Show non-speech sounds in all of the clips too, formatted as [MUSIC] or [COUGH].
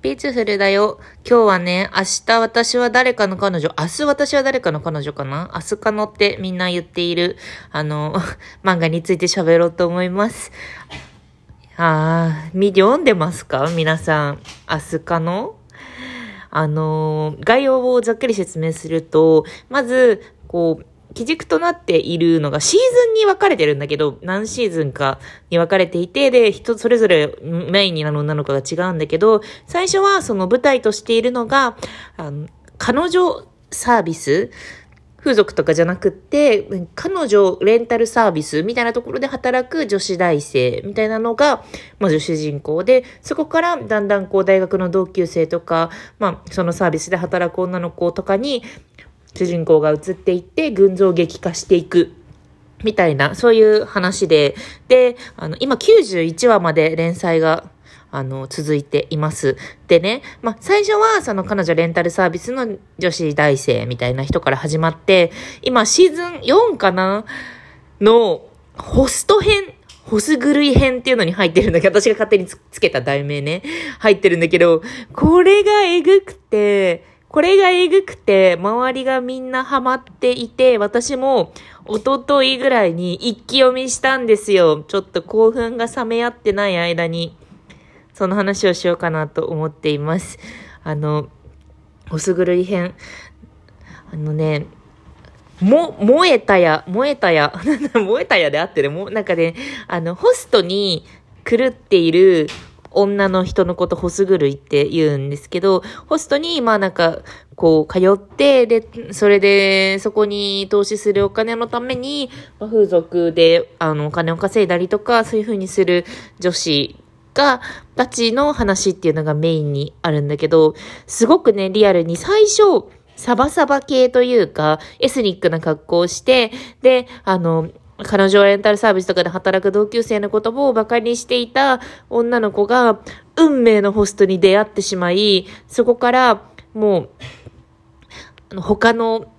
ピーチフルだよ。今日はね、明日私は誰かの彼女、明日私は誰かの彼女かな？明日かのってみんな言っている、あの、[LAUGHS] 漫画について喋ろうと思います。あー、見読んでますか？皆さん。明日かの？あの概要をざっくり説明すると、まず、こう、基軸となっているのがシーズンに分かれてるんだけど、何シーズンかに分かれていて、で、人それぞれメインになる女の子が違うんだけど、最初はその舞台としているのが、あの彼女サービス風俗とかじゃなくって、彼女レンタルサービスみたいなところで働く女子大生みたいなのが、まず主人公で、そこからだんだんこう大学の同級生とか、まあそのサービスで働く女の子とかに、主人公が移っていって群像劇化していく。みたいな、そういう話で、で、あの、今91話まで連載があの、続いています。でね、まあ、最初はその彼女レンタルサービスの女子大生みたいな人から始まって、今シーズン4かな？のホスト編、ホス狂い編っていうのに入ってるんだけど、私が勝手につけた題名ね、入ってるんだけど、これがえぐくて、これがえぐくて、周りがみんなハマっていて、私も、おとといぐらいに一気読みしたんですよ。ちょっと興奮が冷め合ってない間に、その話をしようかなと思っています。あの、おすぐるい編。あのね、も、燃えたや、燃えたや、[LAUGHS] 燃えたやであってる、も、なんかね、あの、ホストに狂っている女の人のことホス狂いって言うんですけど、ホストに、まあなんか、こう、通って、で、それで、そこに投資するお金のために、まあ、風俗で、あの、お金を稼いだりとか、そういう風にする女子が、たちの話っていうのがメインにあるんだけど、すごくね、リアルに最初、サバサバ系というか、エスニックな格好をして、で、あの、彼女はレンタルサービスとかで働く同級生の言葉を馬鹿にしていた女の子が運命のホストに出会ってしまい、そこからもう、他の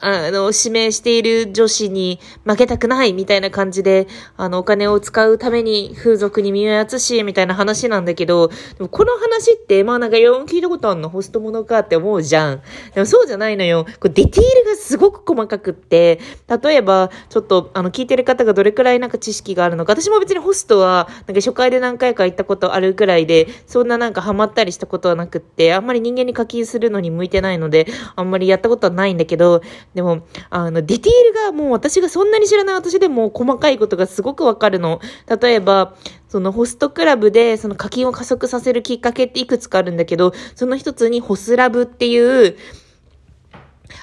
あの、指名している女子に負けたくないみたいな感じで、あの、お金を使うために風俗に身をやつし、みたいな話なんだけど、でもこの話って、まあなんか、よ聞いたことあんのホストものかって思うじゃん。でもそうじゃないのよ。これディティールがすごく細かくって、例えば、ちょっと、あの、聞いてる方がどれくらいなんか知識があるのか、私も別にホストは、なんか初回で何回か行ったことあるくらいで、そんななんかハマったりしたことはなくって、あんまり人間に課金するのに向いてないので、あんまりやったことはないんだけど、でも、あの、ディティールがもう私がそんなに知らない私でも細かいことがすごくわかるの。例えば、そのホストクラブでその課金を加速させるきっかけっていくつかあるんだけど、その一つにホスラブっていう、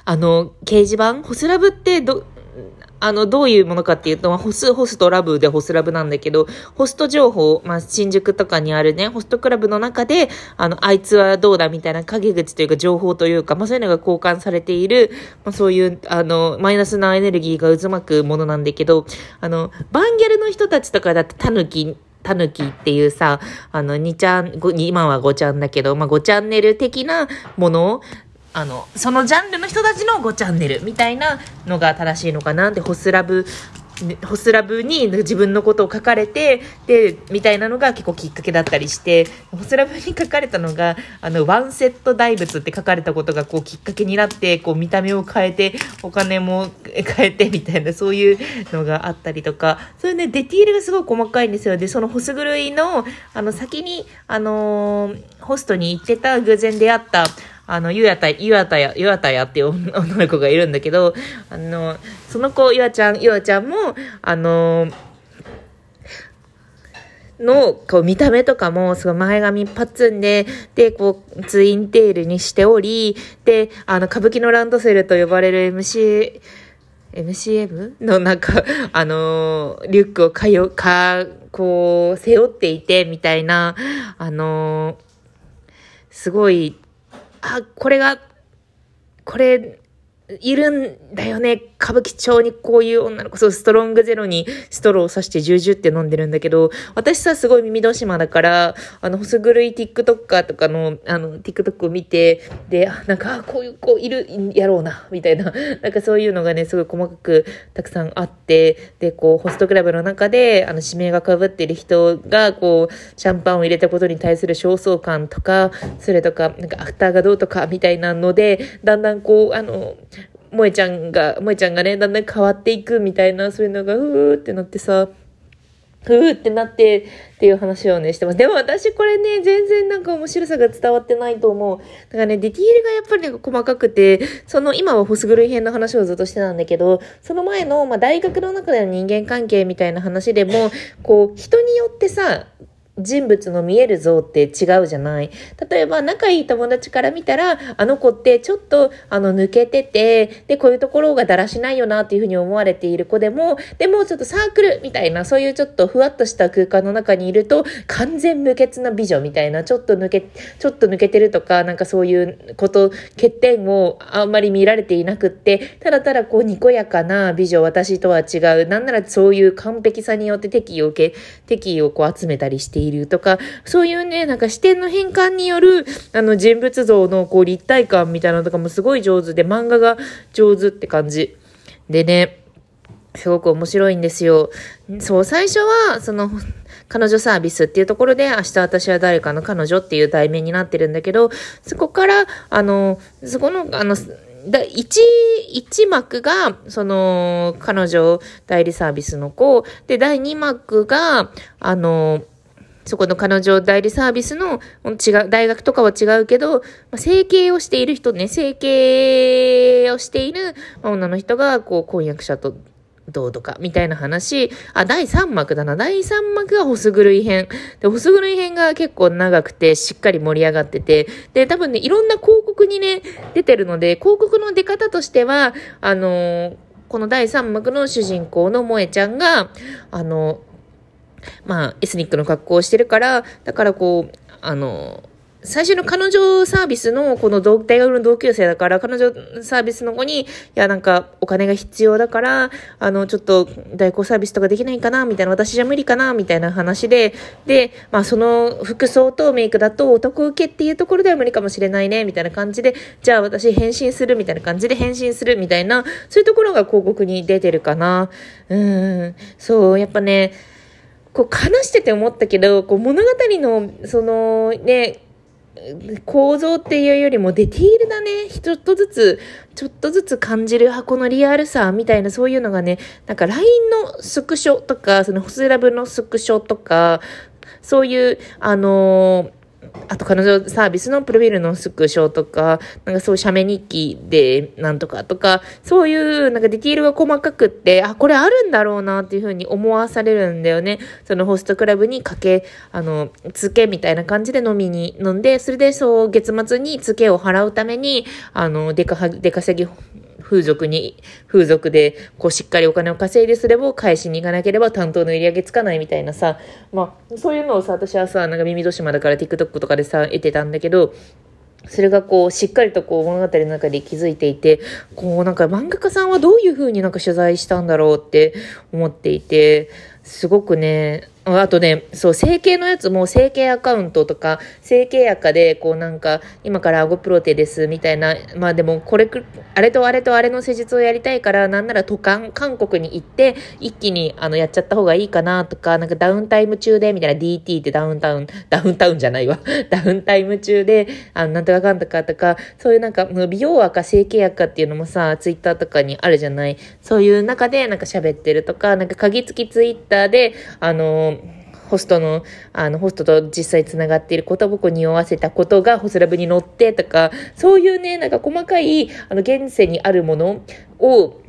あの、掲示板？ホスラブってど、あの、どういうものかっていうと、ホス、ホストラブでホスラブなんだけど、ホスト情報、まあ、新宿とかにあるね、ホストクラブの中で、あの、あいつはどうだみたいな陰口というか情報というか、まあ、そういうのが交換されている、まあ、そういう、あの、マイナスなエネルギーが渦巻くものなんだけど、あの、バンギャルの人たちとかだってタヌキ、タヌキっていうさ、あの、2ちゃん、今は5ちゃんだけど、まあ、5チャンネル的なものあの、そのジャンルの人たちの5チャンネルみたいなのが正しいのかなって、ホスラブ、ホスラブに自分のことを書かれて、で、みたいなのが結構きっかけだったりして、ホスラブに書かれたのが、あの、ワンセット大仏って書かれたことがこうきっかけになって、こう見た目を変えて、お金も変えてみたいな、そういうのがあったりとか、そういうね、デティールがすごい細かいんですよ。で、そのホス狂いの、あの、先に、あのー、ホストに行ってた偶然出会った、あの、ゆやた、ゆやたや、ゆやたやっていう [LAUGHS] 女の子がいるんだけど、あの、その子、ゆあちゃん、ゆあちゃんも、あの、の、こう、見た目とかも、すごい前髪一発んで、で、こう、ツインテールにしており、で、あの、歌舞伎のランドセルと呼ばれる MC、MCM のなんか、あの、リュックをかよ、か、こう、背負っていて、みたいな、あの、すごい、あ、これが、これ、いるんだよね、歌舞伎町にこういう女の子、そう、ストロングゼロにストローを刺してジュージュって飲んでるんだけど、私さ、すごい耳戸島だから、あの、細狂い TikToker とかの、あの、TikTok を見て、で、なんか、こういう子いる、やろうな、みたいな、[LAUGHS] なんかそういうのがね、すごい細かくたくさんあって、で、こう、ホストクラブの中で、あの、指名が被ってる人が、こう、シャンパンを入れたことに対する焦燥感とか、それとか、なんかアフターがどうとか、みたいなので、だんだんこう、あの、萌ちゃんが、萌ちゃんがね、だんだん変わっていくみたいな、そういうのが、ふーってなってさ、ふーってなってっていう話をね、してます。でも私これね、全然なんか面白さが伝わってないと思う。だからね、ディティールがやっぱりなんか細かくて、その今はホスグルイ編の話をずっとしてたんだけど、その前の、まあ、大学の中での人間関係みたいな話でも、こう、人によってさ、人物の見える像って違うじゃない。例えば仲いい友達から見たら、あの子ってちょっとあの抜けてて、で、こういうところがだらしないよなっていうふうに思われている子でも、でもちょっとサークルみたいな、そういうちょっとふわっとした空間の中にいると、完全無欠な美女みたいな、ちょっと抜け、ちょっと抜けてるとか、なんかそういうこと、欠点をあんまり見られていなくって、ただただこうにこやかな美女、私とは違う。なんならそういう完璧さによって敵意を受け、敵意をこう集めたりしているとか、そういうね、なんか視点の変換による、あの人物像のこう立体感みたいなのとかもすごい上手で、漫画が上手って感じ。でね、すごく面白いんですよ。そう、最初は、その、彼女サービスっていうところで、明日私は誰かの彼女っていう題名になってるんだけど、そこから、あの、そこの、あの、だ一、一幕が、その、彼女代理サービスの子、で、第二幕が、あの、そこの彼女代理サービスの違う、大学とかは違うけど、まあ、整形をしている人ね、整形をしている女の人が、こう、婚約者とどうとか、みたいな話。あ、第3幕だな。第3幕がホス狂い編。で、ホス狂い編が結構長くて、しっかり盛り上がってて、で、多分ね、いろんな広告にね、出てるので、広告の出方としては、あのー、この第3幕の主人公の萌えちゃんが、あのーまあ、エスニックの格好をしてるから、だからこう、あの、最初の彼女サービスのこの大学の同級生だから、彼女サービスの子に、いや、なんかお金が必要だから、あの、ちょっと代行サービスとかできないかな、みたいな、私じゃ無理かな、みたいな話で、で、まあその服装とメイクだと男受けっていうところでは無理かもしれないね、みたいな感じで、じゃあ私変身するみたいな感じで変身するみたいな、そういうところが広告に出てるかな。うん、そう、やっぱね、こう話してて思ったけど、こう物語の、そのね、構造っていうよりもディティールだね。ちょっとずつ、ちょっとずつ感じる箱のリアルさみたいなそういうのがね、なんか LINE のスクショとか、そのホスラブのスクショとか、そういう、あのーあと彼女サービスのプロフィールのスクショとか、なんかそう写メ日記でなんとかとか、そういうなんかディティールが細かくって、あ、これあるんだろうなっていうふうに思わされるんだよね。そのホストクラブにかけ、あの、付けみたいな感じで飲みに飲んで、それでそう月末に付けを払うために、あの、出か、出稼ぎ風俗に、風俗で、こう、しっかりお金を稼いでそれを返しに行かなければ担当の売り上げつかないみたいなさ、まあ、そういうのをさ、私はさ、なんか耳戸島だから TikTok とかでさ、得てたんだけど、それがこう、しっかりとこう、物語の中で気づいていて、こう、なんか漫画家さんはどういう風になんか取材したんだろうって思っていて、すごくね、あとね、そう、整形のやつも整形アカウントとか、整形赤で、こうなんか、今からアゴプロテですみたいな、まあでも、これく、あれとあれとあれの施術をやりたいから、なんなら都韓、韓国に行って、一気にあの、やっちゃった方がいいかなとか、なんかダウンタイム中で、みたいな DT ってダウンタウン、ダウンタウンじゃないわ。[LAUGHS] ダウンタイム中で、あの、なんとかかんとかとか、そういうなんか、美容赤、整形赤っていうのもさ、ツイッターとかにあるじゃない。そういう中でなんか喋ってるとか、なんか鍵付きツイッターで、あのホストの、あの、ホストと実際つながっていることをに匂わせたことがホスラブに乗ってとか、そういうね、なんか細かい、あの、現世にあるものを、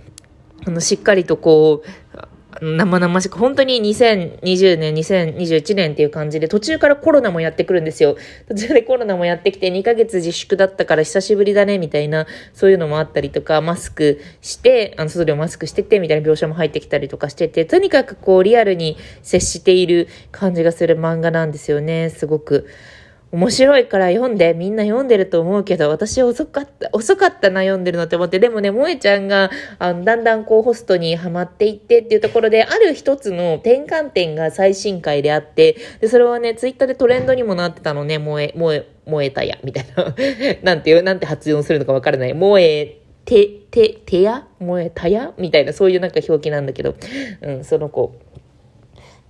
あの、しっかりとこう、生々しく、本当に2020年、2021年っていう感じで、途中からコロナもやってくるんですよ。途中でコロナもやってきて、2ヶ月自粛だったから久しぶりだね、みたいな、そういうのもあったりとか、マスクして、あの、外でもマスクしてて、みたいな描写も入ってきたりとかしてて、とにかくこう、リアルに接している感じがする漫画なんですよね、すごく。面白いから読んで、みんな読んでると思うけど、私遅かった、遅かったな、読んでるのって思って、でもね、萌えちゃんが、あの、だんだんこうホストにはまっていってっていうところで、ある一つの転換点が最新回であって、で、それはね、ツイッターでトレンドにもなってたのね、萌え、萌え、萌えたや、みたいな。[LAUGHS] なんていう、なんて発音するのかわからない。萌え、て、て、てや？萌えたや？みたいな、そういうなんか表記なんだけど、うん、その子。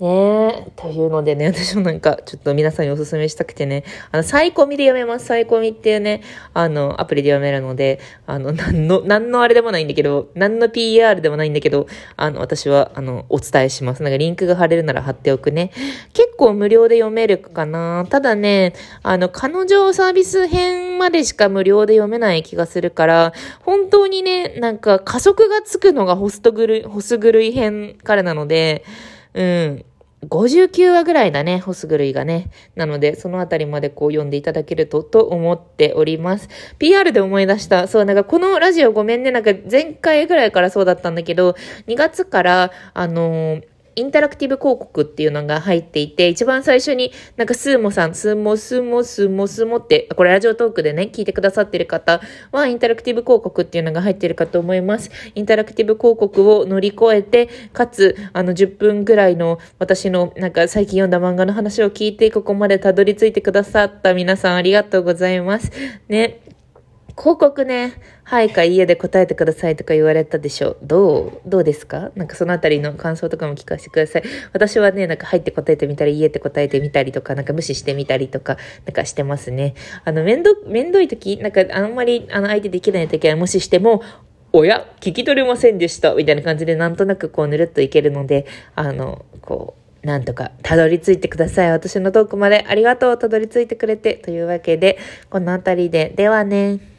ねえ、というのでね、私もなんか、ちょっと皆さんにお勧めしたくてね、あの、サイコミで読めます。サイコミっていうね、あの、アプリで読めるので、あの、なんの、なんのあれでもないんだけど、なんの PR でもないんだけど、あの、私は、あの、お伝えします。なんかリンクが貼れるなら貼っておくね。結構無料で読めるかな。ただね、あの、彼女サービス編までしか無料で読めない気がするから、本当にね、なんか加速がつくのがホストグル、ホス狂い編からなので、うん。59話ぐらいだね、ホスグルイがね。なので、そのあたりまでこう読んでいただけると、と思っております。PR で思い出した。そう、なんかこのラジオごめんね、なんか前回ぐらいからそうだったんだけど、2月から、あのーインタラクティブ広告っていうのが入っていて、一番最初になんかスーモさん、スーモ、スーモ、スーモ、スーモって、これラジオトークでね、聞いてくださってる方は、インタラクティブ広告っていうのが入ってるかと思います。インタラクティブ広告を乗り越えて、かつ、あの、10分ぐらいの私のなんか最近読んだ漫画の話を聞いて、ここまでたどり着いてくださった皆さんありがとうございます。ね。広告ね、はいか家で答えてくださいとか言われたでしょ。どうどうですか？なんかそのあたりの感想とかも聞かせてください。私はね、なんか入って答えてみたり、家って答えてみたりとか、なんか無視してみたりとか、なんかしてますね。あの、めんど、めんどい時、なんかあんまり、あの、相手できない時は無視しても、おや聞き取れませんでしたみたいな感じでなんとなくこうぬるっといけるので、あの、こう、なんとかたどり着いてください。私のトークまでありがとう。たどり着いてくれて。というわけで、この辺りで、ではね。